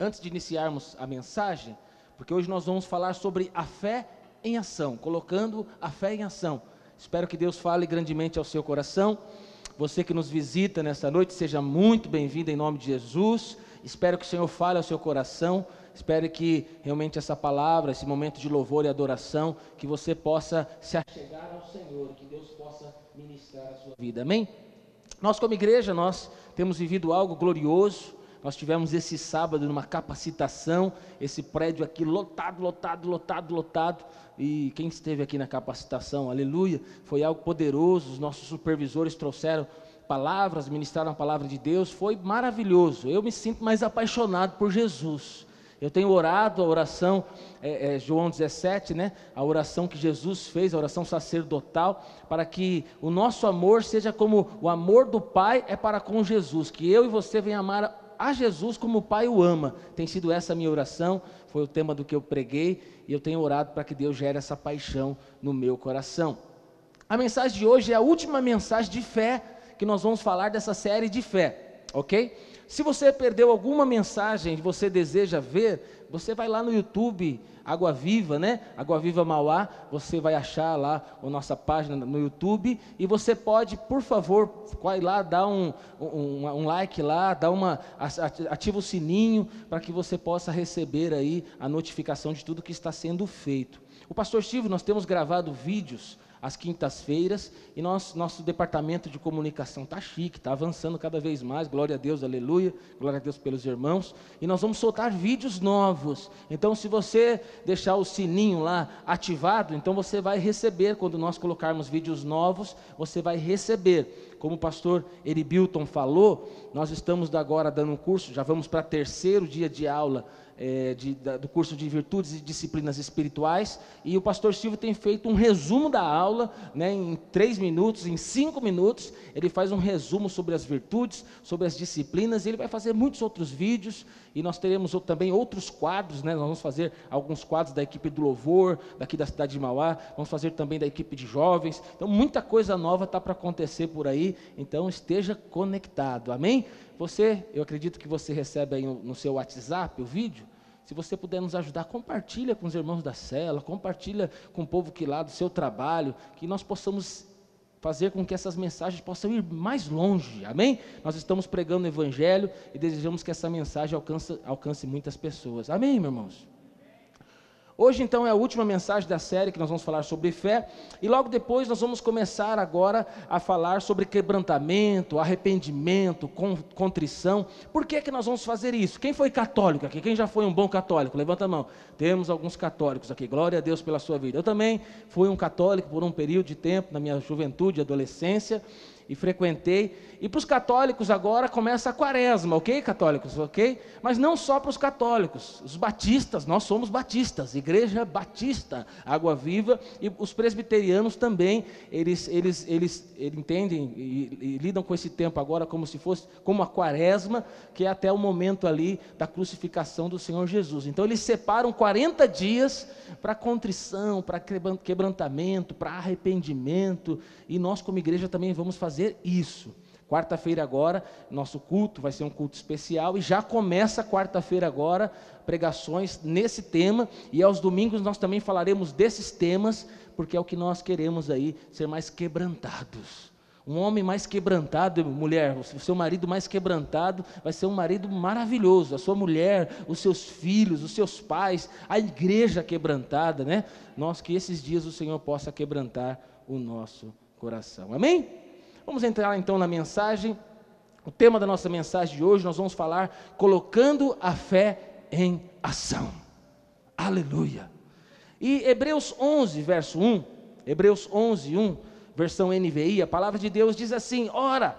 antes de iniciarmos a mensagem, porque hoje nós vamos falar sobre a fé em ação, colocando a fé em ação. Espero que Deus fale grandemente ao seu coração. Você que nos visita nesta noite, seja muito bem-vindo em nome de Jesus. Espero que o Senhor fale ao seu coração. Espero que realmente essa palavra, esse momento de louvor e adoração, que você possa se achegar ao Senhor, que Deus possa ministrar a sua vida. Amém? Nós como igreja, nós temos vivido algo glorioso. Nós tivemos esse sábado numa capacitação, esse prédio aqui lotado, lotado, lotado, lotado. E quem esteve aqui na capacitação, aleluia, foi algo poderoso. Os nossos supervisores trouxeram palavras, ministraram a palavra de Deus, foi maravilhoso. Eu me sinto mais apaixonado por Jesus. Eu tenho orado a oração, é, é, João 17, né? A oração que Jesus fez, a oração sacerdotal, para que o nosso amor seja como o amor do Pai é para com Jesus, que eu e você venham amar a Jesus como o Pai o ama. Tem sido essa a minha oração, foi o tema do que eu preguei, e eu tenho orado para que Deus gere essa paixão no meu coração. A mensagem de hoje é a última mensagem de fé que nós vamos falar dessa série de fé, ok? Se você perdeu alguma mensagem que você deseja ver, você vai lá no YouTube, Água Viva, né? Água Viva Mauá, você vai achar lá a nossa página no YouTube e você pode, por favor, vai lá, dá um, um, um like lá, dá uma, ativa o sininho para que você possa receber aí a notificação de tudo que está sendo feito. O pastor Steve, nós temos gravado vídeos às quintas-feiras, e nós, nosso departamento de comunicação está chique, está avançando cada vez mais, glória a Deus, aleluia, glória a Deus pelos irmãos, e nós vamos soltar vídeos novos, então se você deixar o sininho lá ativado, então você vai receber, quando nós colocarmos vídeos novos, você vai receber, como o pastor Eribilton falou, nós estamos agora dando um curso, já vamos para terceiro dia de aula, é, de, da, do curso de virtudes e disciplinas espirituais, e o pastor Silvio tem feito um resumo da aula, né, em três minutos, em cinco minutos, ele faz um resumo sobre as virtudes, sobre as disciplinas, e ele vai fazer muitos outros vídeos, e nós teremos também outros quadros, né, nós vamos fazer alguns quadros da equipe do louvor, daqui da cidade de Mauá, vamos fazer também da equipe de jovens, então muita coisa nova está para acontecer por aí, então esteja conectado, amém? Você, eu acredito que você recebe aí no seu WhatsApp o vídeo, se você puder nos ajudar, compartilha com os irmãos da cela, compartilha com o povo que lá do seu trabalho, que nós possamos fazer com que essas mensagens possam ir mais longe, amém? Nós estamos pregando o Evangelho e desejamos que essa mensagem alcance, alcance muitas pessoas, amém, meus irmãos? Hoje, então, é a última mensagem da série que nós vamos falar sobre fé, e logo depois nós vamos começar agora a falar sobre quebrantamento, arrependimento, contrição. Por que, que nós vamos fazer isso? Quem foi católico aqui? Quem já foi um bom católico? Levanta a mão. Temos alguns católicos aqui. Glória a Deus pela sua vida. Eu também fui um católico por um período de tempo, na minha juventude, adolescência e frequentei. E para os católicos agora começa a quaresma, ok, católicos, ok? Mas não só para os católicos, os batistas, nós somos batistas, igreja batista, água viva, e os presbiterianos também, eles, eles, eles, eles entendem e, e lidam com esse tempo agora como se fosse, como a quaresma, que é até o momento ali da crucificação do Senhor Jesus. Então eles separam 40 dias para contrição, para quebrantamento, para arrependimento, e nós como igreja também vamos fazer fazer isso. Quarta-feira agora, nosso culto vai ser um culto especial e já começa quarta-feira agora pregações nesse tema e aos domingos nós também falaremos desses temas, porque é o que nós queremos aí, ser mais quebrantados. Um homem mais quebrantado, mulher, o seu marido mais quebrantado vai ser um marido maravilhoso. A sua mulher, os seus filhos, os seus pais, a igreja quebrantada, né? Nós que esses dias o Senhor possa quebrantar o nosso coração. Amém? Vamos entrar então na mensagem. O tema da nossa mensagem de hoje nós vamos falar colocando a fé em ação. Aleluia. E Hebreus 11, verso 1, Hebreus 11, 1, versão NVI, a palavra de Deus diz assim: Ora,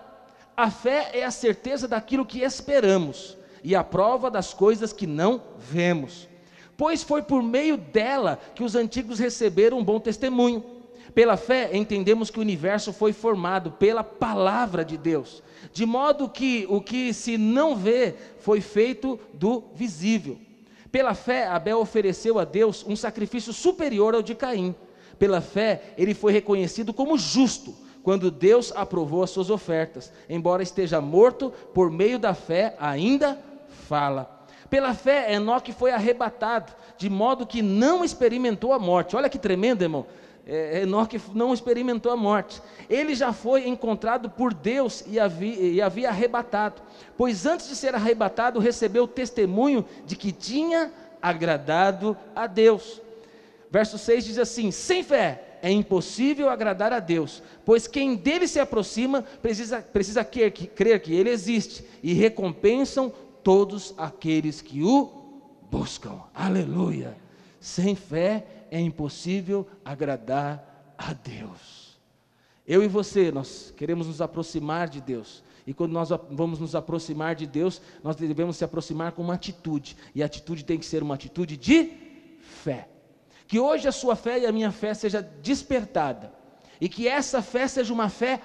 a fé é a certeza daquilo que esperamos e a prova das coisas que não vemos. Pois foi por meio dela que os antigos receberam um bom testemunho. Pela fé, entendemos que o universo foi formado pela palavra de Deus, de modo que o que se não vê foi feito do visível. Pela fé, Abel ofereceu a Deus um sacrifício superior ao de Caim. Pela fé, ele foi reconhecido como justo quando Deus aprovou as suas ofertas. Embora esteja morto, por meio da fé ainda fala. Pela fé, Enoque foi arrebatado, de modo que não experimentou a morte. Olha que tremendo, irmão. É, Enoque não experimentou a morte. Ele já foi encontrado por Deus e havia, e havia arrebatado, pois antes de ser arrebatado, recebeu testemunho de que tinha agradado a Deus. Verso 6 diz assim: sem fé é impossível agradar a Deus, pois quem dele se aproxima precisa, precisa crer, que, crer que ele existe e recompensam todos aqueles que o buscam. Aleluia! Sem fé é impossível agradar a Deus. Eu e você, nós queremos nos aproximar de Deus. E quando nós vamos nos aproximar de Deus, nós devemos se aproximar com uma atitude. E a atitude tem que ser uma atitude de fé. Que hoje a sua fé e a minha fé seja despertada. E que essa fé seja uma fé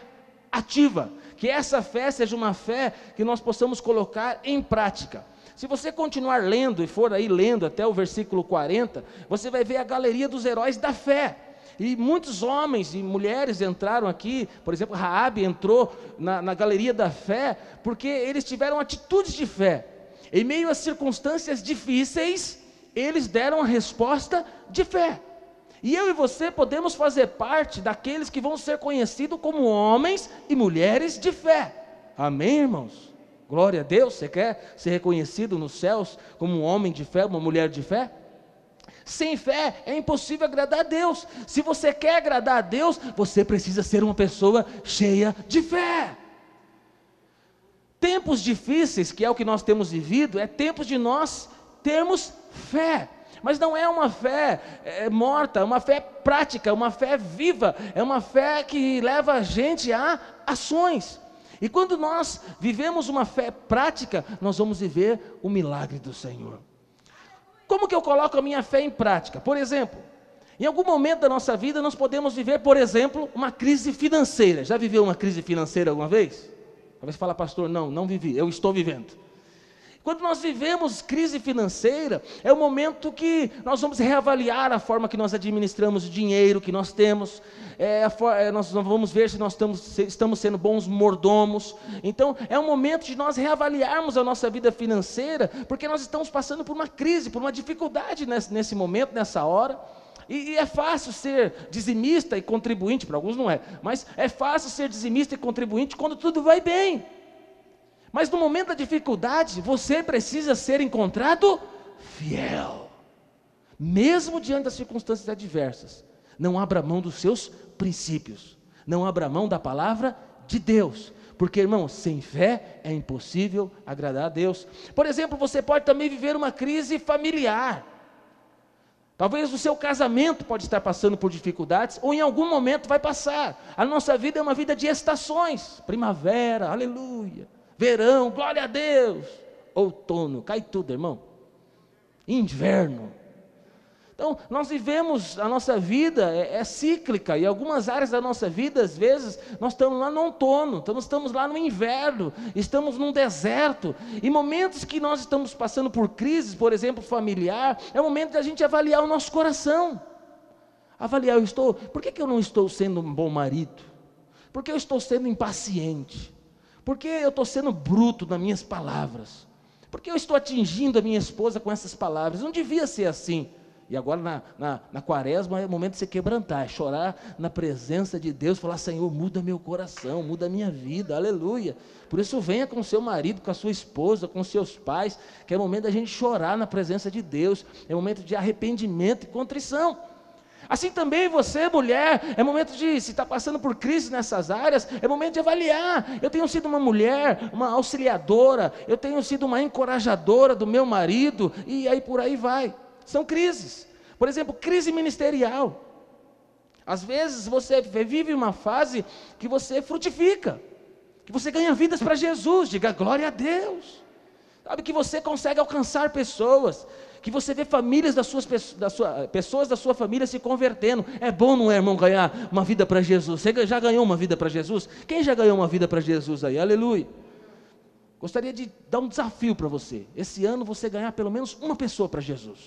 ativa. Que essa fé seja uma fé que nós possamos colocar em prática. Se você continuar lendo e for aí lendo até o versículo 40, você vai ver a galeria dos heróis da fé. E muitos homens e mulheres entraram aqui, por exemplo, Raabe entrou na, na galeria da fé, porque eles tiveram atitudes de fé. Em meio a circunstâncias difíceis, eles deram a resposta de fé. E eu e você podemos fazer parte daqueles que vão ser conhecidos como homens e mulheres de fé. Amém, irmãos? Glória a Deus. Você quer ser reconhecido nos céus como um homem de fé, uma mulher de fé? Sem fé é impossível agradar a Deus. Se você quer agradar a Deus, você precisa ser uma pessoa cheia de fé. Tempos difíceis, que é o que nós temos vivido, é tempos de nós termos fé. Mas não é uma fé é, morta, é uma fé prática, é uma fé viva, é uma fé que leva a gente a ações. E quando nós vivemos uma fé prática, nós vamos viver o milagre do Senhor. Como que eu coloco a minha fé em prática? Por exemplo, em algum momento da nossa vida nós podemos viver, por exemplo, uma crise financeira. Já viveu uma crise financeira alguma vez? Talvez fala, pastor, não, não vivi, eu estou vivendo. Quando nós vivemos crise financeira, é o momento que nós vamos reavaliar a forma que nós administramos o dinheiro que nós temos, é, é, nós vamos ver se nós estamos, estamos sendo bons mordomos. Então, é o momento de nós reavaliarmos a nossa vida financeira, porque nós estamos passando por uma crise, por uma dificuldade nesse, nesse momento, nessa hora. E, e, é fácil ser dizimista e contribuinte, para alguns não é, mas é fácil ser dizimista e contribuinte quando tudo vai bem. Mas no momento da dificuldade, você precisa ser encontrado fiel. Mesmo diante das circunstâncias adversas. Não abra mão dos seus princípios. Não abra mão da palavra de Deus. Porque, irmão, sem fé é impossível agradar a Deus. Por exemplo, você pode também viver uma crise familiar. Talvez o seu casamento pode estar passando por dificuldades, ou em algum momento vai passar. A nossa vida é uma vida de estações. Primavera, aleluia verão, glória a Deus. Outono, cai tudo, irmão. Inverno. Então, nós vivemos, a nossa vida é, é, cíclica, e algumas áreas da nossa vida, às vezes, nós estamos lá no outono, estamos, estamos lá no inverno, estamos num deserto, e momentos que nós estamos passando por crises, por exemplo, familiar, é o momento de a gente avaliar o nosso coração. Avaliar, eu estou, por que, que eu não estou sendo um bom marido? Por que eu estou sendo impaciente? Porque eu estou sendo bruto nas minhas palavras? Porque eu estou atingindo a minha esposa com essas palavras? Não devia ser assim. E agora na, na, na, quaresma é o momento de você quebrantar, é chorar na presença de Deus, falar, Senhor, muda meu coração, muda minha vida, aleluia. Por isso venha com seu marido, com a sua esposa, com seus pais, que é o momento da gente chorar na presença de Deus, é o momento de arrependimento e contrição. Assim também você, mulher, é momento de, se está passando por crise nessas áreas, é momento de avaliar. Eu tenho sido uma mulher, uma auxiliadora, eu tenho sido uma encorajadora do meu marido, e aí por aí vai. São crises. Por exemplo, crise ministerial. Às vezes você vive uma fase que você frutifica, que você ganha vidas para Jesus, diga glória a Deus. Sabe que você consegue alcançar pessoas, que você vê famílias das suas da sua, pessoas da sua família se convertendo. É bom, não é, irmão, ganhar uma vida para Jesus? Você já ganhou uma vida para Jesus? Quem já ganhou uma vida para Jesus aí? Aleluia. Gostaria de dar um desafio para você. Esse ano você ganhar pelo menos uma pessoa para Jesus.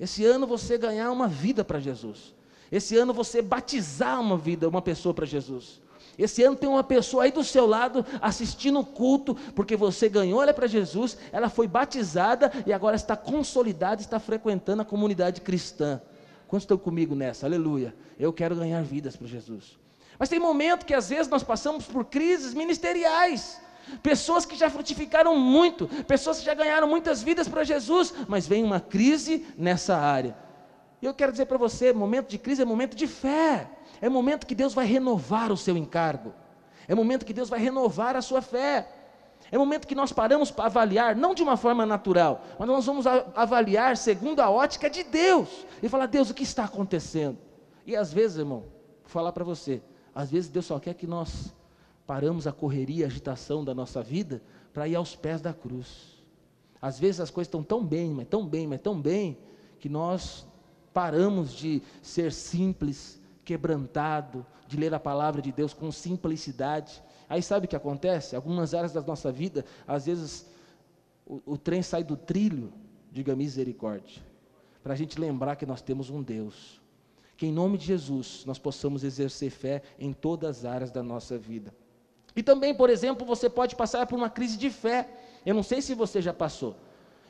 Esse ano você ganhar uma vida para Jesus. Esse ano você batizar uma vida, uma pessoa para Jesus. Esse ano tem uma pessoa aí do seu lado assistindo o culto, porque você ganhou ela para Jesus, ela foi batizada e agora está consolidada, está frequentando a comunidade cristã. Quantos estão comigo nessa? Aleluia. Eu quero ganhar vidas para Jesus. Mas tem momento que às vezes nós passamos por crises ministeriais. Pessoas que já frutificaram muito, pessoas que já ganharam muitas vidas para Jesus, mas vem uma crise nessa área. E eu quero dizer para você: momento de crise é momento de fé. É momento que Deus vai renovar o seu encargo. É momento que Deus vai renovar a sua fé. É momento que nós paramos para avaliar, não de uma forma natural, mas nós vamos avaliar segundo a ótica de Deus. E falar, Deus, o que está acontecendo? E às vezes, irmão, vou falar para você, às vezes Deus só quer que nós paramos a correria, a agitação da nossa vida para ir aos pés da cruz. Às vezes as coisas estão tão bem, mas tão bem, mas tão bem, que nós paramos de ser simples, quebrantado, de ler a palavra de Deus com simplicidade. Aí sabe o que acontece? Algumas áreas da nossa vida, às vezes o, o trem sai do trilho, diga misericórdia, para a gente lembrar que nós temos um Deus. Que em nome de Jesus nós possamos exercer fé em todas as áreas da nossa vida. E também, por exemplo, você pode passar por uma crise de fé. Eu não sei se você já passou.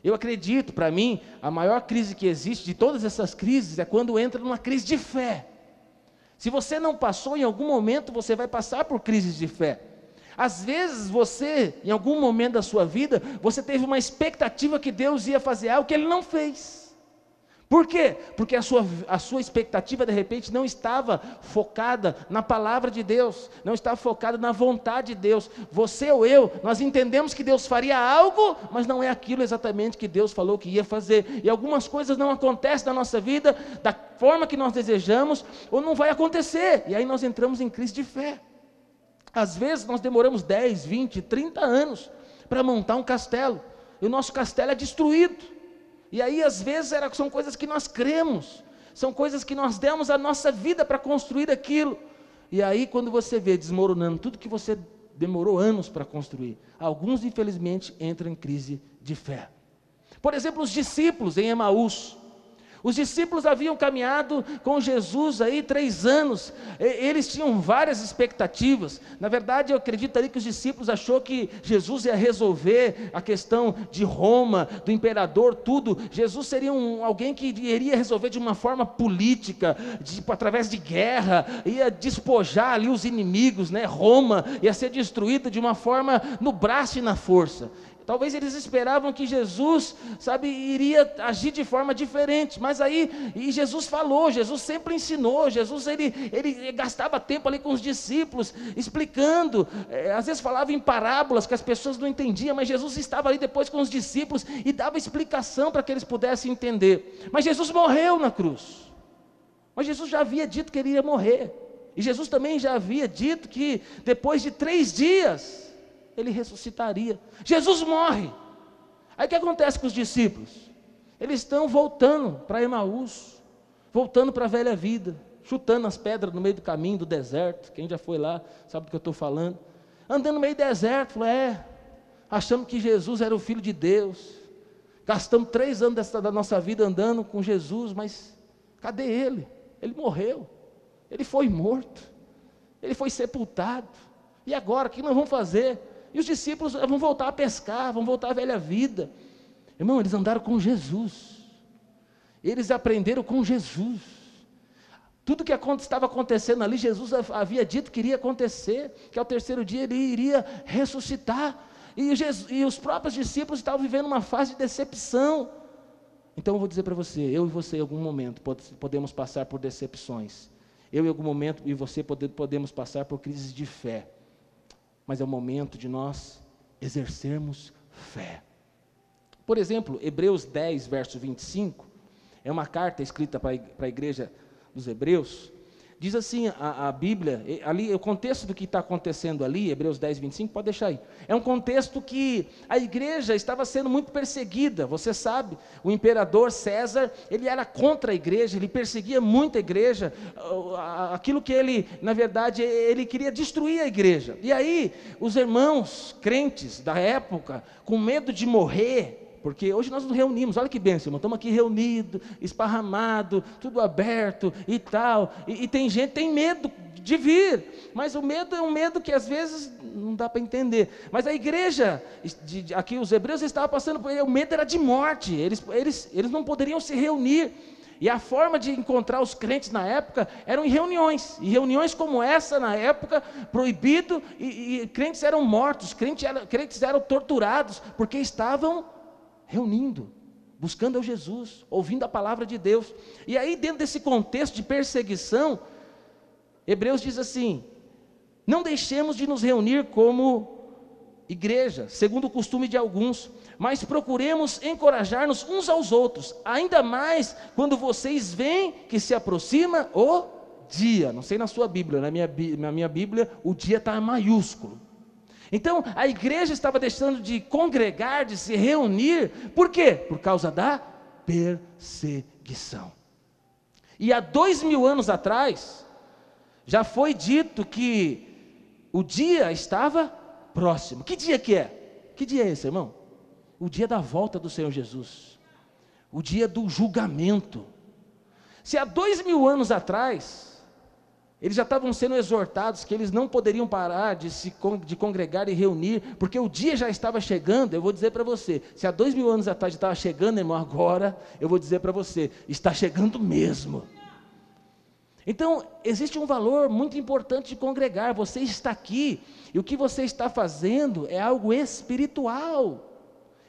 Eu acredito, para mim, a maior crise que existe de todas essas crises é quando entra numa crise de fé. Se você não passou, em algum momento você vai passar por crises de fé. Às vezes você, em algum momento da sua vida, você teve uma expectativa que Deus ia fazer algo que Ele não fez. Por quê? Porque a sua, a sua expectativa de repente não estava focada na palavra de Deus, não estava focada na vontade de Deus. Você ou eu, nós entendemos que Deus faria algo, mas não é aquilo exatamente que Deus falou que ia fazer. E algumas coisas não acontecem na nossa vida da forma que nós desejamos, ou não vai acontecer. E aí nós entramos em crise de fé. Às vezes nós demoramos 10, 20, 30 anos para montar um castelo, e o nosso castelo é destruído. E aí, às vezes, era, são coisas que nós cremos, são coisas que nós demos a nossa vida para construir aquilo. E aí, quando você vê desmoronando tudo que você demorou anos para construir, alguns, infelizmente, entram em crise de fé. Por exemplo, os discípulos em Emaús. Os discípulos haviam caminhado com Jesus aí três anos, eles tinham várias expectativas. Na verdade, eu acredito ali que os discípulos achou que Jesus ia resolver a questão de Roma, do imperador, tudo. Jesus seria um, alguém que iria resolver de uma forma política, de, através de guerra, ia despojar ali os inimigos, né? Roma ia ser destruída de uma forma no braço e na força. Talvez eles esperavam que Jesus, sabe, iria agir de forma diferente, mas aí, e Jesus falou, Jesus sempre ensinou, Jesus ele, ele gastava tempo ali com os discípulos, explicando, é, às vezes falava em parábolas que as pessoas não entendiam, mas Jesus estava ali depois com os discípulos e dava explicação para que eles pudessem entender. Mas Jesus morreu na cruz, mas Jesus já havia dito que ele ia morrer, e Jesus também já havia dito que depois de três dias, ele ressuscitaria. Jesus morre. Aí o que acontece com os discípulos? Eles estão voltando para Emaús, voltando para a velha vida, chutando as pedras no meio do caminho do deserto. Quem já foi lá sabe do que eu estou falando. Andando no meio do deserto, falou, é, achamos que Jesus era o Filho de Deus. Gastamos três anos dessa, da nossa vida andando com Jesus, mas cadê ele? Ele morreu, ele foi morto, ele foi sepultado. E agora, o que nós vamos fazer? E os discípulos vão voltar a pescar, vão voltar à velha vida. Irmão, eles andaram com Jesus. Eles aprenderam com Jesus. Tudo que estava acontecendo ali, Jesus havia dito que iria acontecer, que ao terceiro dia ele iria ressuscitar. E, Jesus, e os próprios discípulos estavam vivendo uma fase de decepção. Então eu vou dizer para você, eu e você em algum momento podemos passar por decepções. Eu em algum momento e você podemos passar por crises de fé mas é o momento de nós exercermos fé. Por exemplo, Hebreus 10, verso 25, é uma carta escrita para a igreja dos Hebreus, Diz assim a, a, Bíblia, ali, o contexto do que está acontecendo ali, Hebreus 10, 25, pode deixar aí. É um contexto que a igreja estava sendo muito perseguida, você sabe, o imperador César, ele era contra a igreja, ele perseguia muito a igreja, aquilo que ele, na verdade, ele queria destruir a igreja. E aí, os irmãos crentes da época, com medo de morrer, Porque hoje nós nos reunimos, olha que bênção, irmão, estamos aqui reunidos, esparramados, tudo aberto e tal. E, e, tem gente tem medo de vir, mas o medo é um medo que às vezes não dá para entender. Mas a igreja, de, de, aqui os hebreus estavam passando por o medo era de morte, eles, eles, eles não poderiam se reunir. E a forma de encontrar os crentes na época eram em reuniões. E reuniões como essa, na época, proibido, e, e crentes eram mortos, crentes eram, crentes eram torturados, porque estavam reunindo, buscando ao Jesus, ouvindo a palavra de Deus. E aí, dentro desse contexto de perseguição, Hebreus diz assim: não deixemos de nos reunir como igreja, segundo o costume de alguns, mas procuremos encorajar-nos uns aos outros, ainda mais quando vocês veem que se aproxima o dia. Não sei na sua Bíblia, na minha, na minha Bíblia o dia está maiúsculo. Então a igreja estava deixando de congregar, de se reunir, por quê? Por causa da perseguição. E há dois mil anos atrás, já foi dito que o dia estava próximo. Que dia que é? Que dia é esse, irmão? o dia da volta do Senhor Jesus, o dia do julgamento. Se há dois mil anos atrás, eles já estavam sendo exortados que eles não poderiam parar de se de congregar e reunir, porque o dia já estava chegando. Eu vou dizer para você: se há dois mil anos atrás estava chegando, irmão, agora eu vou dizer para você: está chegando mesmo. Então, existe um valor muito importante de congregar. Você está aqui e o que você está fazendo é algo espiritual.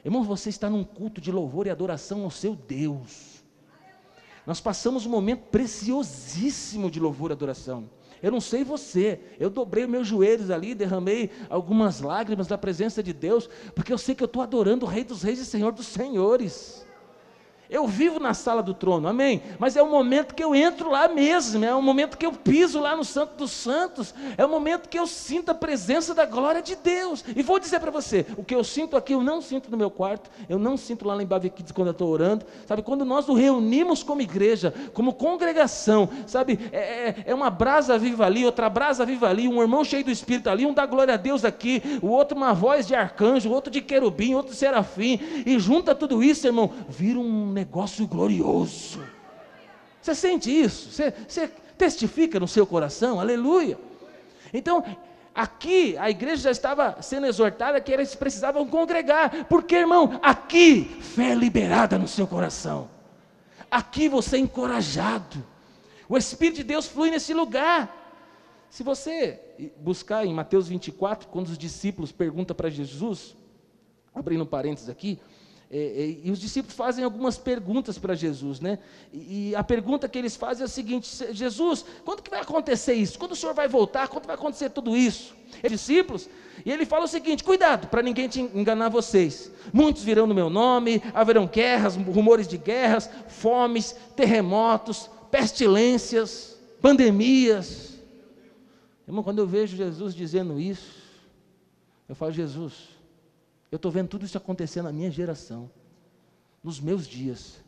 Irmãos, você está num culto de louvor e adoração ao seu Deus. Nós passamos um momento preciosíssimo de louvor e adoração. Eu não sei você, eu dobrei meus joelhos ali, derramei algumas lágrimas da presença de Deus, porque eu sei que eu estou adorando o Rei dos Reis e Senhor dos Senhores. Eu vivo na sala do trono, amém? Mas é o momento que eu entro lá mesmo, é o momento que eu piso lá no Santo dos Santos, é o momento que eu sinto a presença da glória de Deus. E vou dizer para você: o que eu sinto aqui, eu não sinto no meu quarto, eu não sinto lá em Baviquides quando eu estou orando, sabe? Quando nós nos reunimos como igreja, como congregação, sabe? É, é, é uma brasa viva ali, outra brasa viva ali, um irmão cheio do Espírito ali, um dá glória a Deus aqui, o outro uma voz de arcanjo, outro de querubim, outro de serafim, e junta tudo isso, irmão, vira um negócio glorioso. Você sente isso? Você, você testifica no seu coração? Aleluia. Então, aqui a igreja já estava sendo exortada que eles precisavam congregar, porque irmão, aqui fé é liberada no seu coração, aqui você é encorajado, o Espírito de Deus flui nesse lugar. Se você buscar em Mateus 24, quando os discípulos perguntam para Jesus, abrindo parênteses aqui, é, é, e os discípulos fazem algumas perguntas para Jesus, né? E, e, a pergunta que eles fazem é a seguinte: Jesus, quando que vai acontecer isso? Quando o Senhor vai voltar? Quando vai acontecer tudo isso? E discípulos, e ele fala o seguinte: cuidado para ninguém te enganar vocês. Muitos virão no meu nome, haverão guerras, rumores de guerras, fomes, terremotos, pestilências, pandemias. Irmão, quando eu vejo Jesus dizendo isso, eu falo, Jesus, eu estou vendo tudo isso acontecer na minha geração, nos meus dias.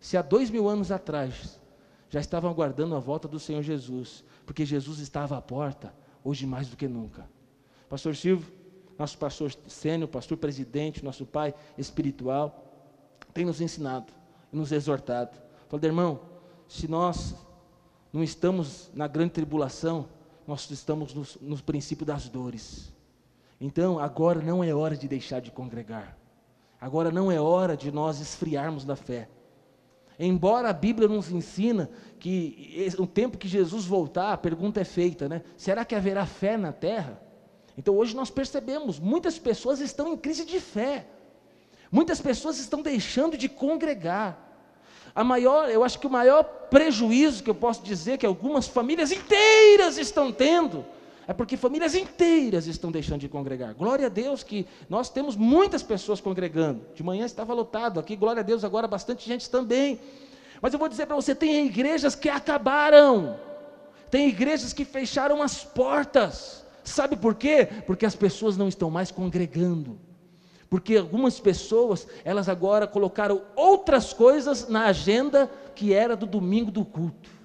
Se há dois mil anos atrás já estavam aguardando a volta do Senhor Jesus, porque Jesus estava à porta, hoje mais do que nunca. Pastor Silvio, nosso pastor sênior, pastor presidente, nosso pai espiritual, tem nos ensinado e nos exortado. Falei, irmão, se nós não estamos na grande tribulação, nós estamos no, no princípio das dores. Então, agora não é hora de deixar de congregar. Agora não é hora de nós esfriarmos da fé. Embora a Bíblia nos ensina que o tempo que Jesus voltar, a pergunta é feita, né? Será que haverá fé na terra? Então hoje nós percebemos, muitas pessoas estão em crise de fé. Muitas pessoas estão deixando de congregar. A maior, eu acho que o maior prejuízo que eu posso dizer que algumas famílias inteiras estão tendo é porque famílias inteiras estão deixando de congregar. Glória a Deus que nós temos muitas pessoas congregando. De manhã estava lotado aqui, glória a Deus, agora bastante gente também. Mas eu vou dizer para você: tem igrejas que acabaram, tem igrejas que fecharam as portas. Sabe por quê? Porque as pessoas não estão mais congregando. Porque algumas pessoas, elas agora colocaram outras coisas na agenda que era do domingo do culto.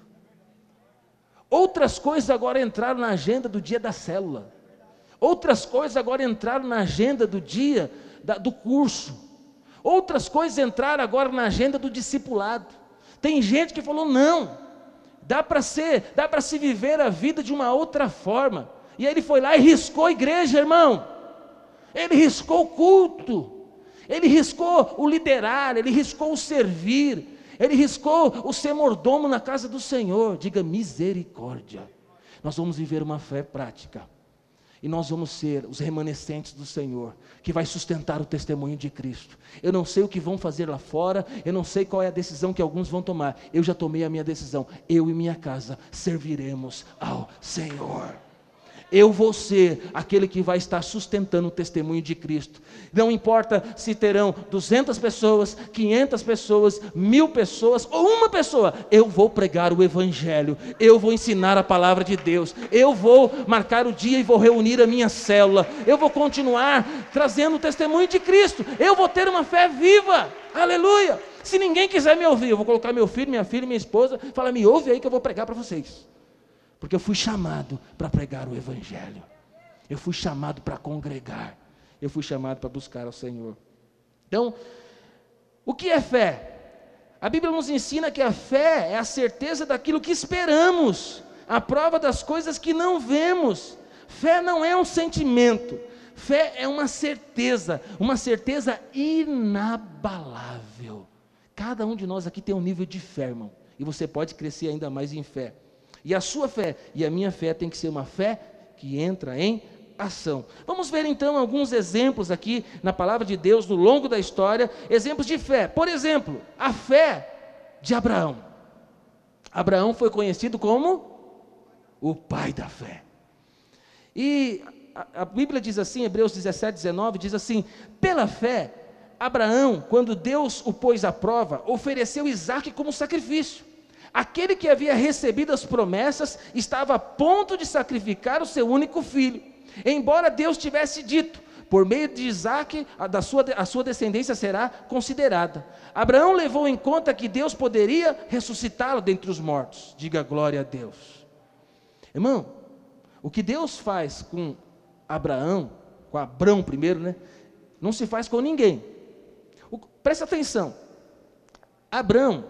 Outras coisas agora entraram na agenda do dia da célula. Outras coisas agora entraram na agenda do dia da, do curso. Outras coisas entraram agora na agenda do discipulado. Tem gente que falou: não, dá para ser, dá para se viver a vida de uma outra forma. E aí ele foi lá e riscou a igreja, irmão. Ele riscou o culto. Ele riscou o liderar, ele riscou o servir, ele riscou o ser mordomo na casa do Senhor. Diga misericórdia. Nós vamos viver uma fé prática. E nós vamos ser os remanescentes do Senhor, que vai sustentar o testemunho de Cristo. Eu não sei o que vão fazer lá fora, eu não sei qual é a decisão que alguns vão tomar. Eu já tomei a minha decisão. Eu e minha casa serviremos ao Senhor. Eu vou ser aquele que vai estar sustentando o testemunho de Cristo. Não importa se terão 200 pessoas, 500 pessoas, mil pessoas ou uma pessoa, eu vou pregar o Evangelho, eu vou ensinar a palavra de Deus, eu vou marcar o dia e vou reunir a minha célula, eu vou continuar trazendo o testemunho de Cristo, eu vou ter uma fé viva, aleluia. Se ninguém quiser me ouvir, eu vou colocar meu filho, minha filha, minha esposa, fala, me ouve aí que eu vou pregar para vocês. Porque eu fui chamado para pregar o Evangelho. Eu fui chamado para congregar. Eu fui chamado para buscar ao Senhor. Então, o que é fé? A Bíblia nos ensina que a fé é a certeza daquilo que esperamos, a prova das coisas que não vemos. Fé não é um sentimento, fé é uma certeza, uma certeza inabalável. Cada um de nós aqui tem um nível de fé, irmão, e você pode crescer ainda mais em fé. E a sua fé e a minha fé tem que ser uma fé que entra em ação. Vamos ver então alguns exemplos aqui na palavra de Deus no longo da história, exemplos de fé. Por exemplo, a fé de Abraão. Abraão foi conhecido como o pai da fé. E a, a Bíblia diz assim, Hebreus 17, 19, diz assim: pela fé, Abraão, quando Deus o pôs à prova, ofereceu Isaac como sacrifício. Aquele que havia recebido as promessas estava a ponto de sacrificar o seu único filho. Embora Deus tivesse dito, por meio de Isaac, a, da sua, a sua descendência será considerada. Abraão levou em conta que Deus poderia ressuscitá-lo dentre os mortos. Diga glória a Deus. Irmão, o que Deus faz com Abraão, com Abrão primeiro, né? Não se faz com ninguém. O, presta atenção. Abraão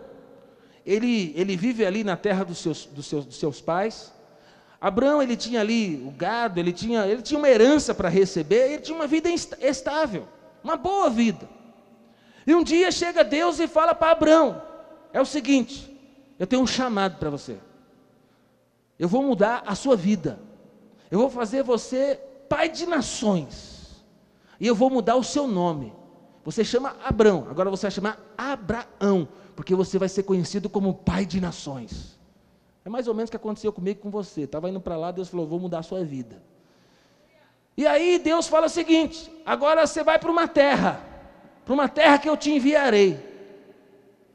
ele, ele vive ali na terra dos seus, dos seus, dos seus pais. Abraão, ele tinha ali o gado, ele tinha, ele tinha uma herança para receber, ele tinha uma vida estável, uma boa vida. E um dia chega Deus e fala para Abraão: é o seguinte, eu tenho um chamado para você. Eu vou mudar a sua vida. Eu vou fazer você pai de nações. E eu vou mudar o seu nome. Você chama Abraão, agora você vai chamar Abraão porque você vai ser conhecido como pai de nações. É mais ou menos o que aconteceu comigo com você. Estava indo para lá, Deus falou: vou mudar a sua vida. E aí Deus fala o seguinte: agora você vai para uma terra, para uma terra que eu te enviarei.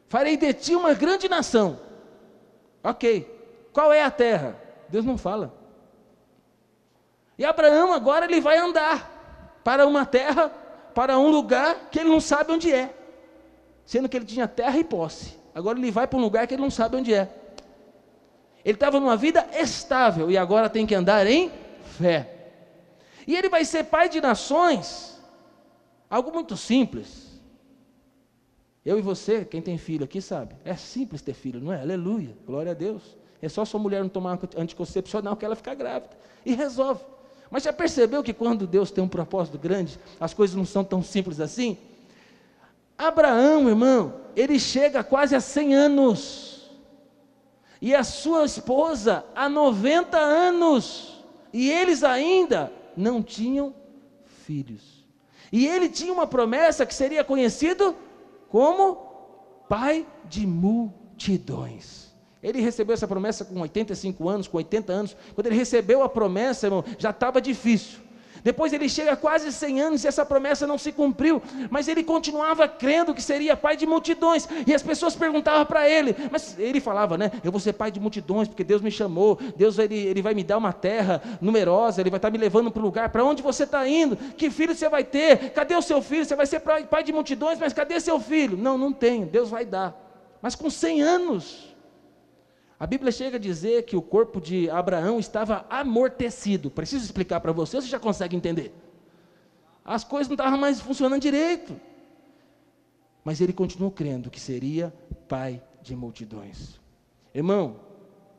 Farei de ti uma grande nação. Ok. Qual é a terra? Deus não fala. E Abraão agora ele vai andar para uma terra, para um lugar que ele não sabe onde é sendo que ele tinha terra e posse. Agora ele vai para um lugar que ele não sabe onde é. Ele estava numa vida estável e agora tem que andar em fé. E ele vai ser pai de nações, algo muito simples. Eu e você, quem tem filho aqui sabe, é simples ter filho, não é? Aleluia, glória a Deus. É só sua mulher não tomar anticoncepcional que ela fica grávida e resolve. Mas já percebeu que quando Deus tem um propósito grande, as coisas não são tão simples assim? Abraão, irmão, ele chega quase a 100 anos. E a sua esposa a 90 anos. E eles ainda não tinham filhos. E ele tinha uma promessa que seria conhecido como pai de multidões. Ele recebeu essa promessa com 85 anos, com 80 anos. Quando ele recebeu a promessa, irmão, já estava difícil. Depois ele chega a quase 100 anos e essa promessa não se cumpriu, mas ele continuava crendo que seria pai de multidões. E as pessoas perguntavam para ele, mas ele falava, né? Eu vou ser pai de multidões porque Deus me chamou. Deus ele, ele vai me dar uma terra numerosa, ele vai estar tá me levando para o lugar. Para onde você está indo? Que filho você vai ter? Cadê o seu filho? Você vai ser pai de multidões, mas cadê seu filho? Não, não tenho. Deus vai dar. Mas com 100 anos, a Bíblia chega a dizer que o corpo de Abraão estava amortecido. Preciso explicar para você, você já consegue entender? As coisas não estavam mais funcionando direito. Mas ele continuou crendo que seria pai de multidões. Irmão,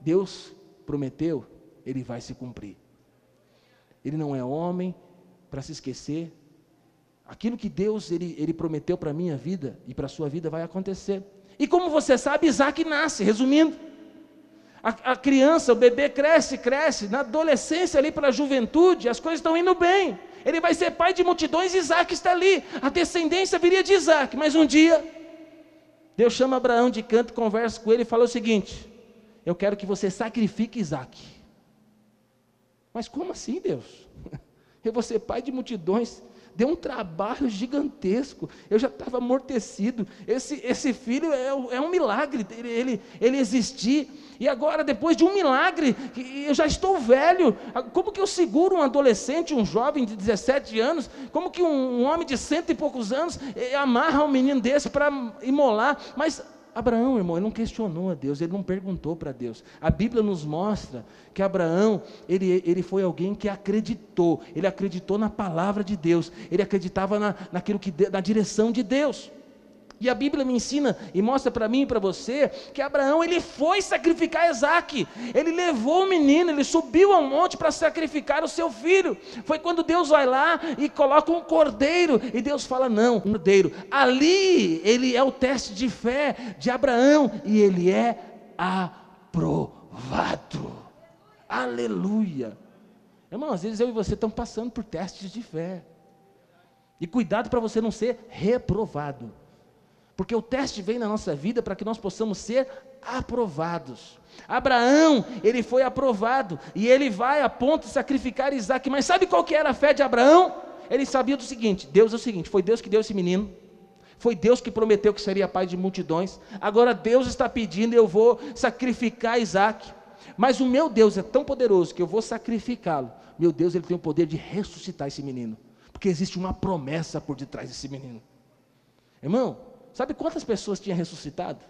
Deus prometeu, ele vai se cumprir. Ele não é homem para se esquecer. Aquilo que Deus ele, ele prometeu para a minha vida e para a sua vida vai acontecer. E como você sabe, Isaac nasce, resumindo. A, a, criança, o bebê cresce, cresce, na adolescência, ali para a juventude, as coisas estão indo bem. Ele vai ser pai de multidões, Isaac está ali. A descendência viria de Isaac, mas um dia, Deus chama Abraão de canto, conversa com ele e fala o seguinte: Eu quero que você sacrifique Isaac. Mas como assim, Deus? Eu vou ser pai de multidões. Deu um trabalho gigantesco. Eu já estava amortecido. Esse, esse filho é, é um milagre, ele, ele, existir. E agora, depois de um milagre, eu já estou velho. Como que eu seguro um adolescente, um jovem de 17 anos? Como que um, um homem de cento e poucos anos eh, amarra um menino desse para imolar? Mas Abraão, irmão, ele não questionou a Deus, ele não perguntou para Deus. A Bíblia nos mostra que Abraão, ele, ele foi alguém que acreditou, ele acreditou na palavra de Deus, ele acreditava na, naquilo que, na direção de Deus. E a Bíblia me ensina e mostra para mim e para você que Abraão ele foi sacrificar Isaac. Ele levou o menino, ele subiu ao monte para sacrificar o seu filho. Foi quando Deus vai lá e coloca um cordeiro. E Deus fala: não, um cordeiro. Ali ele é o teste de fé de Abraão. E ele é aprovado. Aleluia. Irmão, às vezes eu e você estamos passando por testes de fé. E cuidado para você não ser reprovado. Porque o teste vem na nossa vida para que nós possamos ser aprovados. Abraão, ele foi aprovado e ele vai a ponto de sacrificar Isaac. Mas sabe qual que era a fé de Abraão? Ele sabia do seguinte: Deus é o seguinte, foi Deus que deu esse menino. Foi Deus que prometeu que seria pai de multidões. Agora Deus está pedindo, eu vou sacrificar Isaac. Mas o meu Deus é tão poderoso que eu vou sacrificá-lo. Meu Deus, ele tem o poder de ressuscitar esse menino. Porque existe uma promessa por detrás desse menino. Irmão, Sabe quantas pessoas tinha ressuscitado?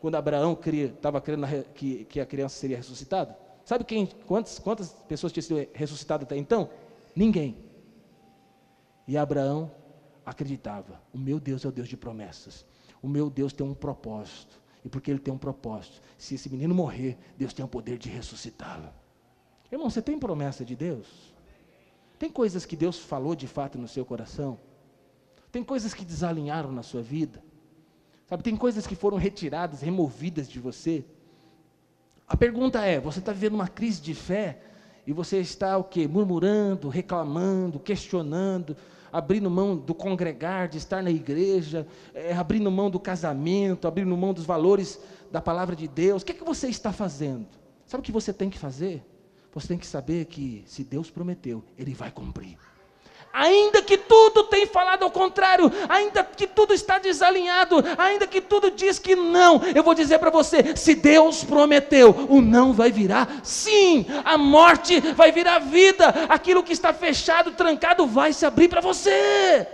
Quando Abraão estava crendo que, que, a criança seria ressuscitada? Sabe quem, quantas, quantas pessoas tinham sido ressuscitadas até então? Ninguém. E Abraão acreditava: o meu Deus é o Deus de promessas. O meu Deus tem um propósito. E porque ele tem um propósito, se esse menino morrer, Deus tem o poder de ressuscitá-lo. Irmão, você tem promessa de Deus? Tem coisas que Deus falou de fato no seu coração? Tem coisas que desalinharam na sua vida? Sabe, tem coisas que foram retiradas, removidas de você. A pergunta é: você está vivendo uma crise de fé e você está o quê? Murmurando, reclamando, questionando, abrindo mão do congregar, de estar na igreja, é, abrindo mão do casamento, abrindo mão dos valores da palavra de Deus. O que é que você está fazendo? Sabe o que você tem que fazer? Você tem que saber que se Deus prometeu, Ele vai cumprir ainda que tudo tem falado ao contrário, ainda que tudo está desalinhado, ainda que tudo diz que não, eu vou dizer para você: se Deus prometeu, o não vai virar sim, a morte vai virar vida, aquilo que está fechado, trancado, vai se abrir para você.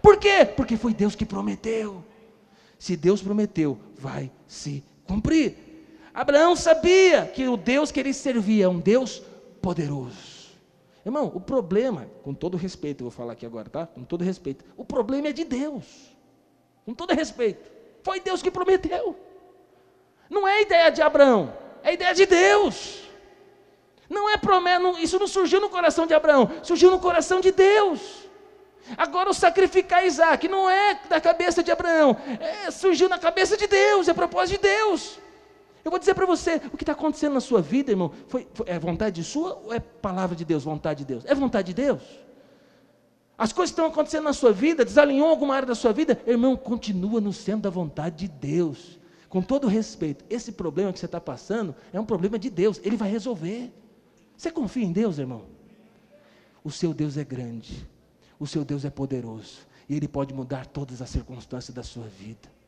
Por quê? Porque foi Deus que prometeu. Se Deus prometeu, vai se cumprir. Abraão sabia que o Deus que ele servia é um Deus poderoso. Irmão, o problema, com todo respeito, eu vou falar aqui agora, tá? Com todo respeito. O problema é de Deus. Com todo respeito. Foi Deus que prometeu. Não é ideia de Abraão, é ideia de Deus. Não é promessa, isso não surgiu no coração de Abraão, surgiu no coração de Deus. Agora o sacrificar Isaac não é da cabeça de Abraão, é, surgiu na cabeça de Deus, é propósito de Deus. Eu vou dizer para você, o que está acontecendo na sua vida, irmão, foi, foi, é vontade sua ou é palavra de Deus, vontade de Deus? É vontade de Deus? As coisas que estão acontecendo na sua vida, desalinhou alguma área da sua vida, irmão, continua no centro da vontade de Deus. Com todo respeito, esse problema que você está passando é um problema de Deus, Ele vai resolver. Você confia em Deus, irmão? O seu Deus é grande, o seu Deus é poderoso, e Ele pode mudar todas as circunstâncias da sua vida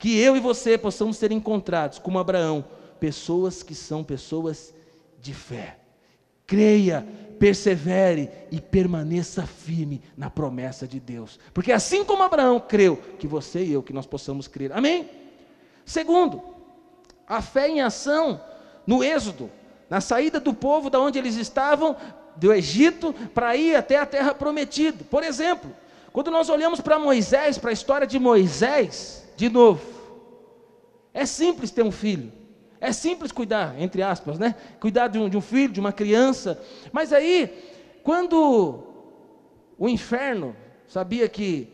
que eu e você possamos ser encontrados como Abraão, pessoas que são pessoas de fé. Creia, persevere e permaneça firme na promessa de Deus. Porque assim como Abraão creu, que você e eu que nós possamos crer. Amém? Segundo, a fé em ação no êxodo, na saída do povo da onde eles estavam do Egito para ir até a terra prometida. Por exemplo, Quando nós olhamos para Moisés, para a história de Moisés, de novo, é simples ter um filho. É simples cuidar, entre aspas, né? Cuidar de um, de um filho, de uma criança. Mas aí, quando o inferno sabia que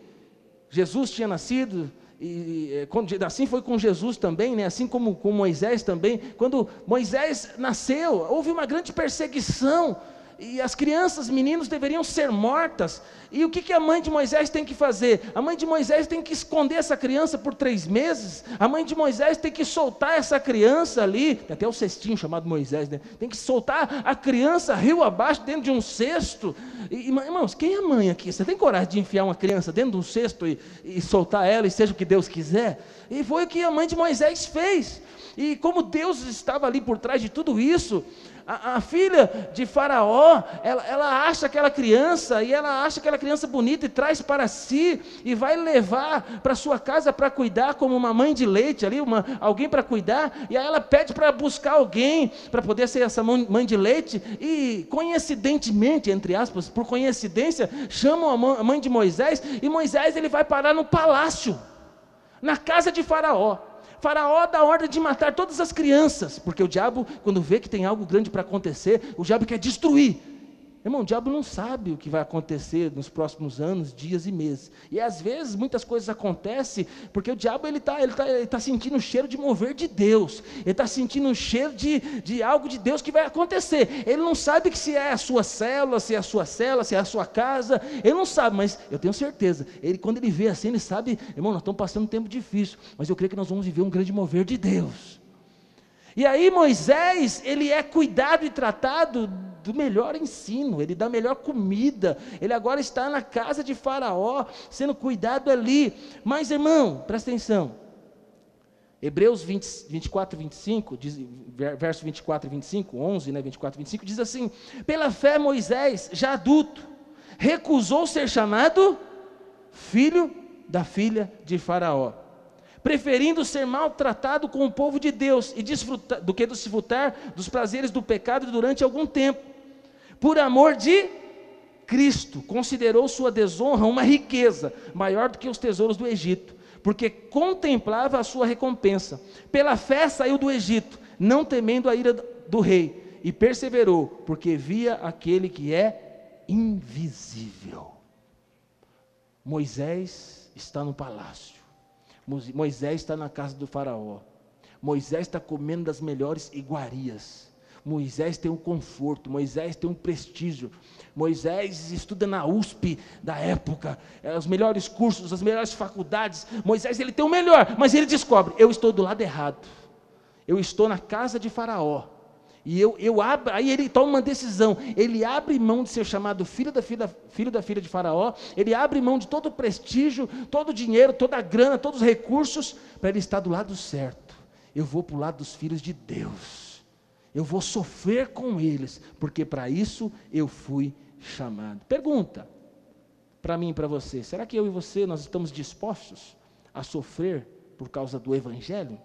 Jesus tinha nascido, e assim foi com Jesus também, né? assim como com Moisés também. Quando Moisés nasceu, houve uma grande perseguição e as crianças, meninos deveriam ser mortas. E o que, que a mãe de Moisés tem que fazer? A mãe de Moisés tem que esconder essa criança por três meses. A mãe de Moisés tem que soltar essa criança ali. Tem até o cestinho chamado Moisés, né? Tem que soltar a criança rio abaixo dentro de um cesto. E, irmãos, quem é mãe aqui? Você tem coragem de enfiar uma criança dentro de um cesto e, e soltar ela e seja o que Deus quiser? E foi o que a mãe de Moisés fez. E como Deus estava ali por trás de tudo isso, a, a, filha de Faraó, ela, ela acha aquela criança e ela acha aquela criança bonita e traz para si e vai levar para sua casa para cuidar como uma mãe de leite ali, uma, alguém para cuidar, e aí ela pede para buscar alguém para poder ser essa mãe de leite e coincidentemente, entre aspas, por coincidência, chamam a mãe de Moisés e Moisés ele vai parar no palácio, na casa de Faraó. Faraó dá ordem de matar todas as crianças, porque o diabo, quando vê que tem algo grande para acontecer, o diabo quer destruir. Irmão, o diabo não sabe o que vai acontecer nos próximos anos, dias e meses. E às vezes muitas coisas acontecem porque o diabo ele está ele tá, ele tá sentindo o cheiro de mover de Deus. Ele está sentindo o cheiro de, de algo de Deus que vai acontecer. Ele não sabe que se é a sua célula, se é a sua célula, se é a sua casa. Ele não sabe, mas eu tenho certeza. Ele, quando ele vê assim, ele sabe, irmão, nós estamos passando um tempo difícil, mas eu creio que nós vamos viver um grande mover de Deus. E aí Moisés, ele é cuidado e tratado do melhor ensino, ele dá a melhor comida, ele agora está na casa de Faraó, sendo cuidado ali. Mas, irmão, presta atenção. Hebreus 20, 24 e 25, diz, verso 24 e 25, 11, né, 24 e 25, diz assim: Pela fé, Moisés, já adulto, recusou ser chamado filho da filha de Faraó preferindo ser maltratado com o povo de Deus e desfrutar, do que desfrutar dos prazeres do pecado durante algum tempo. Por amor de Cristo, considerou sua desonra uma riqueza maior do que os tesouros do Egito, porque contemplava a sua recompensa. Pela fé saiu do Egito, não temendo a ira do rei, e perseverou, porque via aquele que é invisível. Moisés está no palácio Moisés está na casa do faraó. Moisés está comendo das melhores iguarias. Moisés tem um conforto, Moisés tem um prestígio. Moisés estuda na USP da época, é, os melhores cursos, as melhores faculdades. Moisés ele tem o melhor, mas ele descobre: eu estou do lado errado. Eu estou na casa de Faraó. E eu, eu abro, aí ele toma uma decisão. Ele abre mão de ser chamado filho da filha, filho da filha de Faraó. Ele abre mão de todo o prestígio, todo o dinheiro, toda a grana, todos os recursos, para ele estar do lado certo. Eu vou para o lado dos filhos de Deus. Eu vou sofrer com eles, porque para isso eu fui chamado. Pergunta para mim e para você: será que eu e você nós estamos dispostos a sofrer por causa do Evangelho?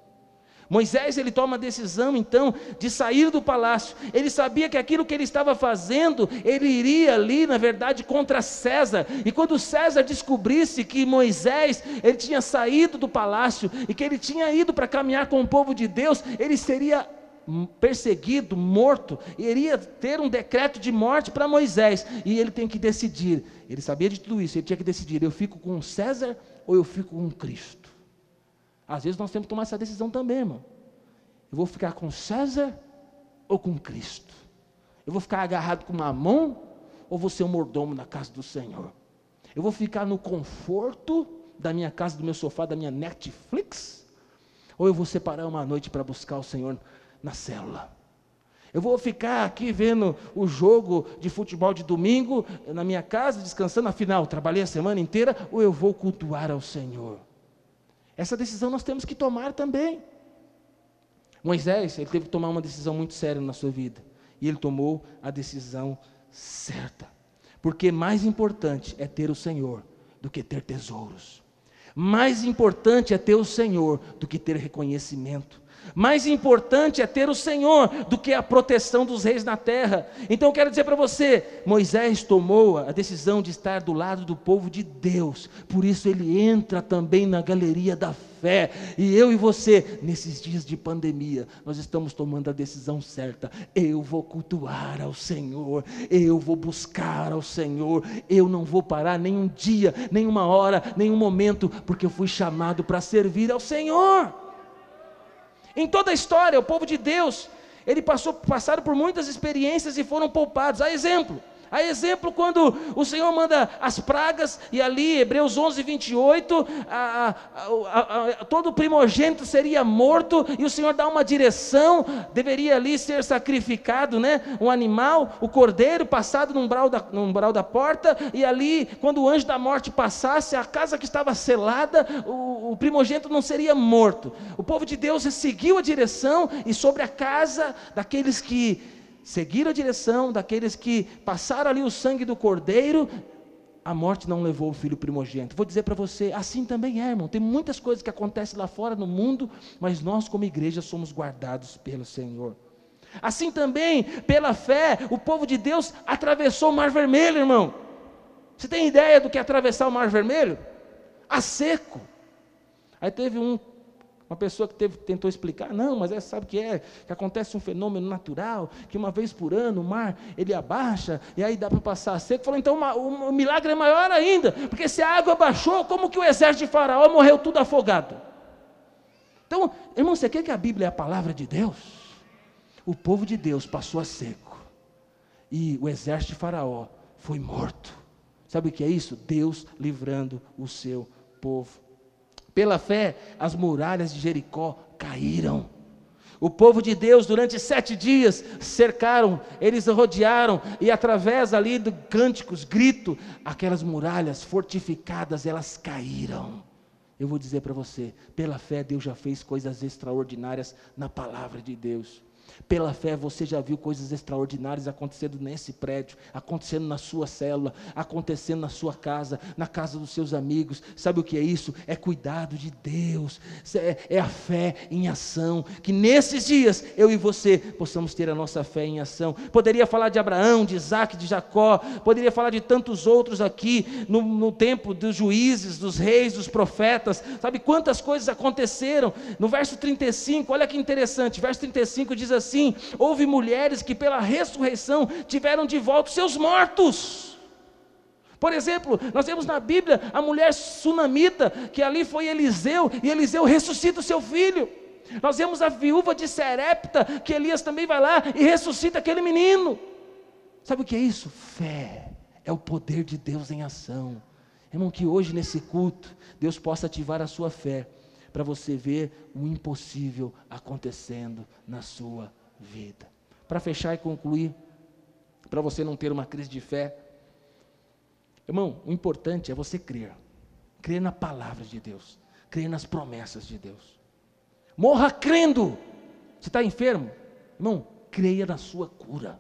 Moisés ele toma a decisão então de sair do palácio. Ele sabia que aquilo que ele estava fazendo, ele iria ali, na verdade, contra César. E quando César descobrisse que Moisés ele tinha saído do palácio e que ele tinha ido para caminhar com o povo de Deus, ele seria perseguido, morto, iria ter um decreto de morte para Moisés, e ele tem que decidir. Ele sabia de tudo isso, ele tinha que decidir: eu fico com César ou eu fico com Cristo? Às vezes nós temos que tomar essa decisão também, irmão. Eu vou ficar com César ou com Cristo? Eu vou ficar agarrado com Mamon ou vou ser um mordomo na casa do Senhor? Eu vou ficar no conforto da minha casa, do meu sofá, da minha Netflix? Ou eu vou separar uma noite para buscar o Senhor na célula? Eu vou ficar aqui vendo o jogo de futebol de domingo na minha casa, descansando, afinal, trabalhei a semana inteira, ou eu vou cultuar ao Senhor? Essa decisão nós temos que tomar também. Moisés, ele teve que tomar uma decisão muito séria na sua vida. E ele tomou a decisão certa. Porque mais importante é ter o Senhor do que ter tesouros. Mais importante é ter o Senhor do que ter reconhecimento. Mais importante é ter o Senhor do que a proteção dos reis na terra. Então eu quero dizer para você: Moisés tomou a decisão de estar do lado do povo de Deus, por isso ele entra também na galeria da fé. E eu e você, nesses dias de pandemia, nós estamos tomando a decisão certa. Eu vou cultuar ao Senhor, eu vou buscar ao Senhor, eu não vou parar nenhum dia, nenhuma hora, nenhum momento, porque eu fui chamado para servir ao Senhor. Em toda a história, o povo de Deus, ele passou, passaram por muitas experiências e foram poupados. A exemplo, a exemplo, quando o Senhor manda as pragas, e ali, Hebreus 11, 28, a, a, a, todo primogênito seria morto, e o Senhor dá uma direção, deveria ali ser sacrificado, né? Um animal, o cordeiro passado no umbral, da, no umbral da porta, e ali, quando o anjo da morte passasse, a casa que estava selada, o, o primogênito não seria morto. O povo de Deus seguiu a direção, e sobre a casa daqueles que seguiram a direção daqueles que passaram ali o sangue do cordeiro, a morte não levou o filho primogênito. Vou dizer para você, assim também é, irmão. Tem muitas coisas que acontecem lá fora no mundo, mas nós, como igreja, somos guardados pelo Senhor. Assim também, pela fé, o povo de Deus atravessou o Mar Vermelho, irmão. Você tem ideia do que é atravessar o Mar Vermelho? A seco. Aí teve um uma pessoa que teve, tentou explicar, não, mas é, sabe que é? Que acontece um fenômeno natural, que uma vez por ano o mar ele abaixa e aí dá para passar seco. Falou, então uma, o, o milagre é maior ainda, porque se a água baixou, como que o exército de Faraó morreu tudo afogado? Então, irmão, você quer que a Bíblia é a palavra de Deus? O povo de Deus passou a seco e o exército de Faraó foi morto. Sabe o que é isso? Deus livrando o seu povo. Pela fé, as muralhas de Jericó caíram. O povo de Deus, durante sete dias, cercaram, eles rodearam, e através ali de cânticos, grito, aquelas muralhas fortificadas, elas caíram. Eu vou dizer para você, pela fé, Deus já fez coisas extraordinárias na palavra de Deus. Pela fé você já viu coisas extraordinárias acontecendo nesse prédio, acontecendo na sua célula, acontecendo na sua casa, na casa dos seus amigos. Sabe o que é isso? É cuidado de Deus, é, é a fé em ação. Que nesses dias eu e você possamos ter a nossa fé em ação. Poderia falar de Abraão, de Isaac, de Jacó, poderia falar de tantos outros aqui no, no tempo dos juízes, dos reis, dos profetas. Sabe quantas coisas aconteceram? No verso 35, olha que interessante, verso 35 diz assim assim: houve mulheres que, pela ressurreição, tiveram de volta os seus mortos. Por exemplo, nós vemos na Bíblia a mulher sunamita, que ali foi Eliseu, e Eliseu ressuscita o seu filho. Nós vemos a viúva de Serepta, que Elias também vai lá e ressuscita aquele menino. Sabe o que é isso? Fé. É o poder de Deus em ação. Irmão, que hoje nesse culto, Deus possa ativar a sua fé, para você ver o impossível acontecendo na sua vida. Para fechar e concluir, para você não ter uma crise de fé, irmão, o importante é você crer, crer na palavra de Deus, crer nas promessas de Deus. Morra crendo. Você está enfermo? Irmão, creia na sua cura.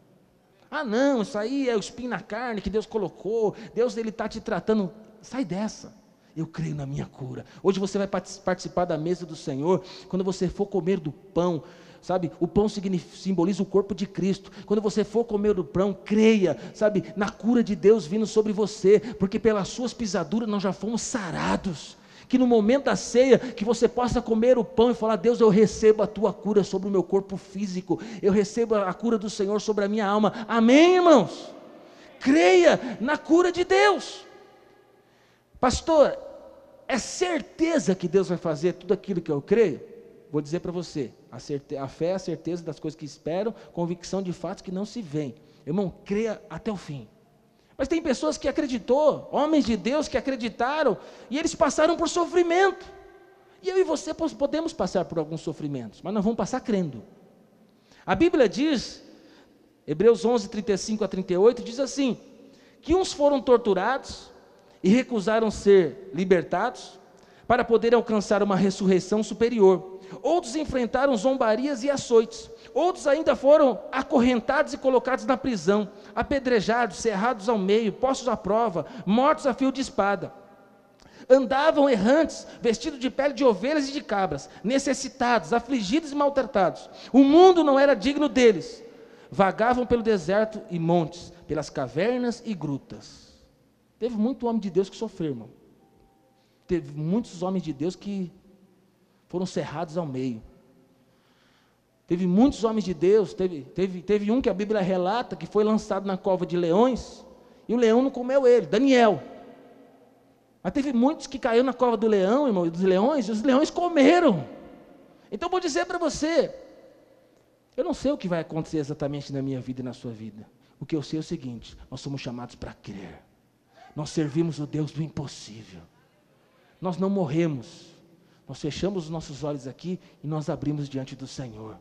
Ah, não, isso aí é o espinho na carne que Deus colocou. Deus ele está te tratando. Sai dessa. Eu creio na minha cura. Hoje você vai participar da mesa do Senhor. Quando você for comer do pão, sabe? O pão simboliza o corpo de Cristo. Quando você for comer o pão, creia, sabe, na cura de Deus vindo sobre você, porque pelas suas pisaduras nós já fomos sarados. Que no momento da ceia, que você possa comer o pão e falar: Deus, eu recebo a tua cura sobre o meu corpo físico, eu recebo a cura do Senhor sobre a minha alma. Amém, irmãos? Creia na cura de Deus. Pastor, é certeza que Deus vai fazer tudo aquilo que eu creio? Vou dizer para você: a, a fé é a certeza das coisas que esperam, convicção de fatos que não se veem. Irmão, creia até o fim. Mas tem pessoas que acreditou, homens de Deus que acreditaram, e eles passaram por sofrimento. E eu e você podemos passar por alguns sofrimentos, mas nós vamos passar crendo. A Bíblia diz, Hebreus 11, 35 a 38, diz assim: que uns foram torturados e recusaram ser libertados, para poder alcançar uma ressurreição superior. Outros enfrentaram zombarias e açoites. Outros ainda foram acorrentados e colocados na prisão, apedrejados, cerrados ao meio, postos à prova, mortos a fio de espada. Andavam errantes, vestidos de pele de ovelhas e de cabras, necessitados, afligidos e maltratados. O mundo não era digno deles. Vagavam pelo deserto e montes, pelas cavernas e grutas. Teve muito homem de Deus que sofreu, irmão. Teve muitos homens de Deus que foram cerrados ao meio. Teve muitos homens de Deus, teve, teve, teve um que a Bíblia relata que foi lançado na cova de leões, e o leão não comeu ele, Daniel. Mas teve muitos que caíram na cova do leão, irmão, dos leões, e os leões comeram. Então vou dizer para você, eu não sei o que vai acontecer exatamente na minha vida e na sua vida. O que eu sei é o seguinte: nós somos chamados para crer. Nós servimos o Deus do impossível. Nós não morremos. Nós fechamos os nossos olhos aqui e nós abrimos diante do Senhor.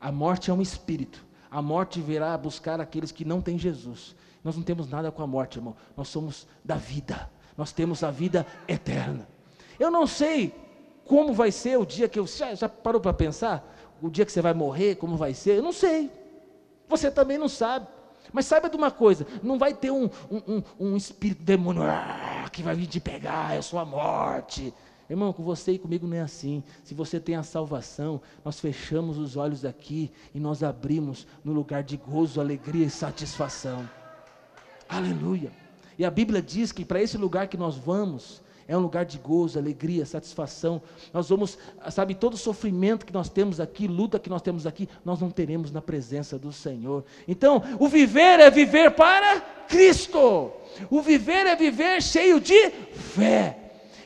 A morte é um espírito. A morte virá buscar aqueles que não têm Jesus. Nós não temos nada com a morte, irmão. Nós somos da vida. Nós temos a vida eterna. Eu não sei como vai ser o dia que eu. Já, já parou para pensar? O dia que você vai morrer, como vai ser? Eu não sei. Você também não sabe. Mas saiba de uma coisa: não vai ter um, um, um, um espírito demônio ah, que vai vir te pegar, eu sou a morte. Irmão, com você e comigo não é assim. Se você tem a salvação, nós fechamos os olhos aqui e nós abrimos no lugar de gozo, alegria e satisfação. Aleluia. E a Bíblia diz que para esse lugar que nós vamos, é um lugar de gozo, alegria, satisfação. Nós vamos, sabe, todo sofrimento que nós temos aqui, luta que nós temos aqui, nós não teremos na presença do Senhor. Então, o viver é viver para Cristo. O viver é viver cheio de fé.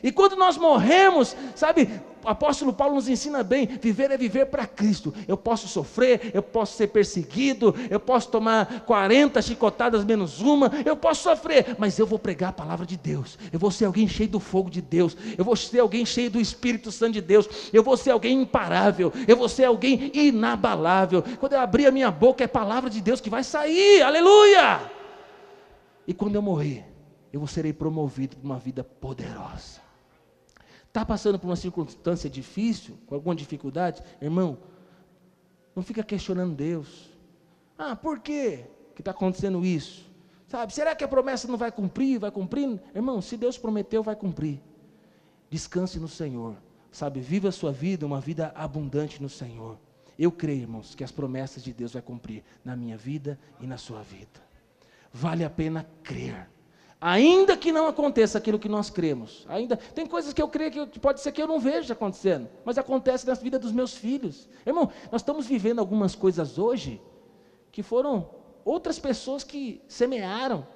E quando nós morremos, sabe, apóstolo Paulo nos ensina bem: viver é viver para Cristo. Eu posso sofrer, eu posso ser perseguido, eu posso tomar 40 chicotadas menos uma, eu posso sofrer, mas eu vou pregar a palavra de Deus. Eu vou ser alguém cheio do fogo de Deus, eu vou ser alguém cheio do Espírito Santo de Deus, eu vou ser alguém imparável, eu vou ser alguém inabalável. Quando eu abrir a minha boca, é a palavra de Deus que vai sair, aleluia! E quando eu morrer, eu serei promovido para uma vida poderosa. Está passando por uma circunstância difícil, com alguma dificuldade, irmão, não fica questionando Deus. Ah, por quê que está acontecendo isso? Sabe, será que a promessa não vai cumprir? Vai cumprir? Irmão, se Deus prometeu, vai cumprir. Descanse no Senhor. Sabe, viva a sua vida, uma vida abundante no Senhor. Eu creio, irmãos, que as promessas de Deus vai cumprir na minha vida e na sua vida. Vale a pena crer. Ainda que não aconteça aquilo que nós cremos, ainda tem coisas que eu creio que pode ser que eu não veja acontecendo, mas acontece na vida dos meus filhos. Irmão, nós estamos vivendo algumas coisas hoje que foram outras pessoas que semearam,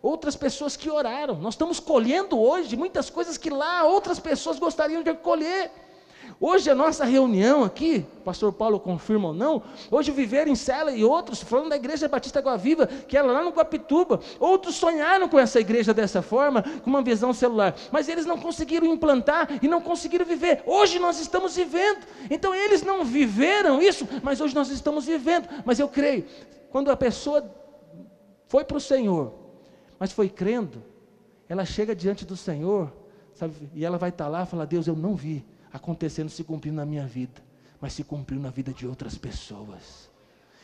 outras pessoas que oraram. Nós estamos colhendo hoje muitas coisas que lá outras pessoas gostariam de colher. Hoje a nossa reunião aqui, pastor Paulo confirma ou não, hoje o Viver em Cela e outros, falando da igreja Batista Água Viva, que era lá no Guapituba, outros sonharam com essa igreja dessa forma, com uma visão celular, mas eles não conseguiram implantar e não conseguiram viver. Hoje nós estamos vivendo, então eles não viveram isso, mas hoje nós estamos vivendo. Mas eu creio, quando a pessoa foi para o Senhor, mas foi crendo, ela chega diante do Senhor, sabe, e ela vai estar lá e falar: Deus, eu não vi acontecendo, se cumprindo na minha vida, mas se cumpriu na vida de outras pessoas.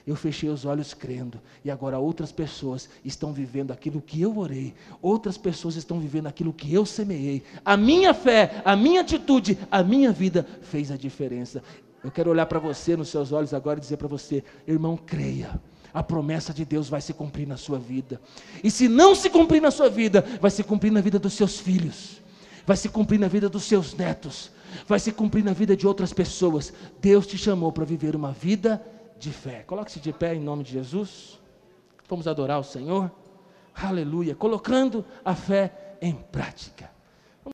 Eu fechei os olhos crendo, e agora outras pessoas estão vivendo aquilo que eu orei, outras pessoas estão vivendo aquilo que eu semeei. A minha fé, a minha atitude, a minha vida fez a diferença. Eu quero olhar para você nos seus olhos agora e dizer para você, irmão, creia. A promessa de Deus vai se cumprir na sua vida. E se não se cumprir na sua vida, vai se cumprir na vida dos seus filhos, vai se cumprir na vida dos seus netos, vai se cumprir na vida de outras pessoas. Deus te chamou para viver uma vida de fé. Coloque-se de pé em nome de Jesus. Vamos adorar o Senhor. Aleluia. Colocando a fé em prática.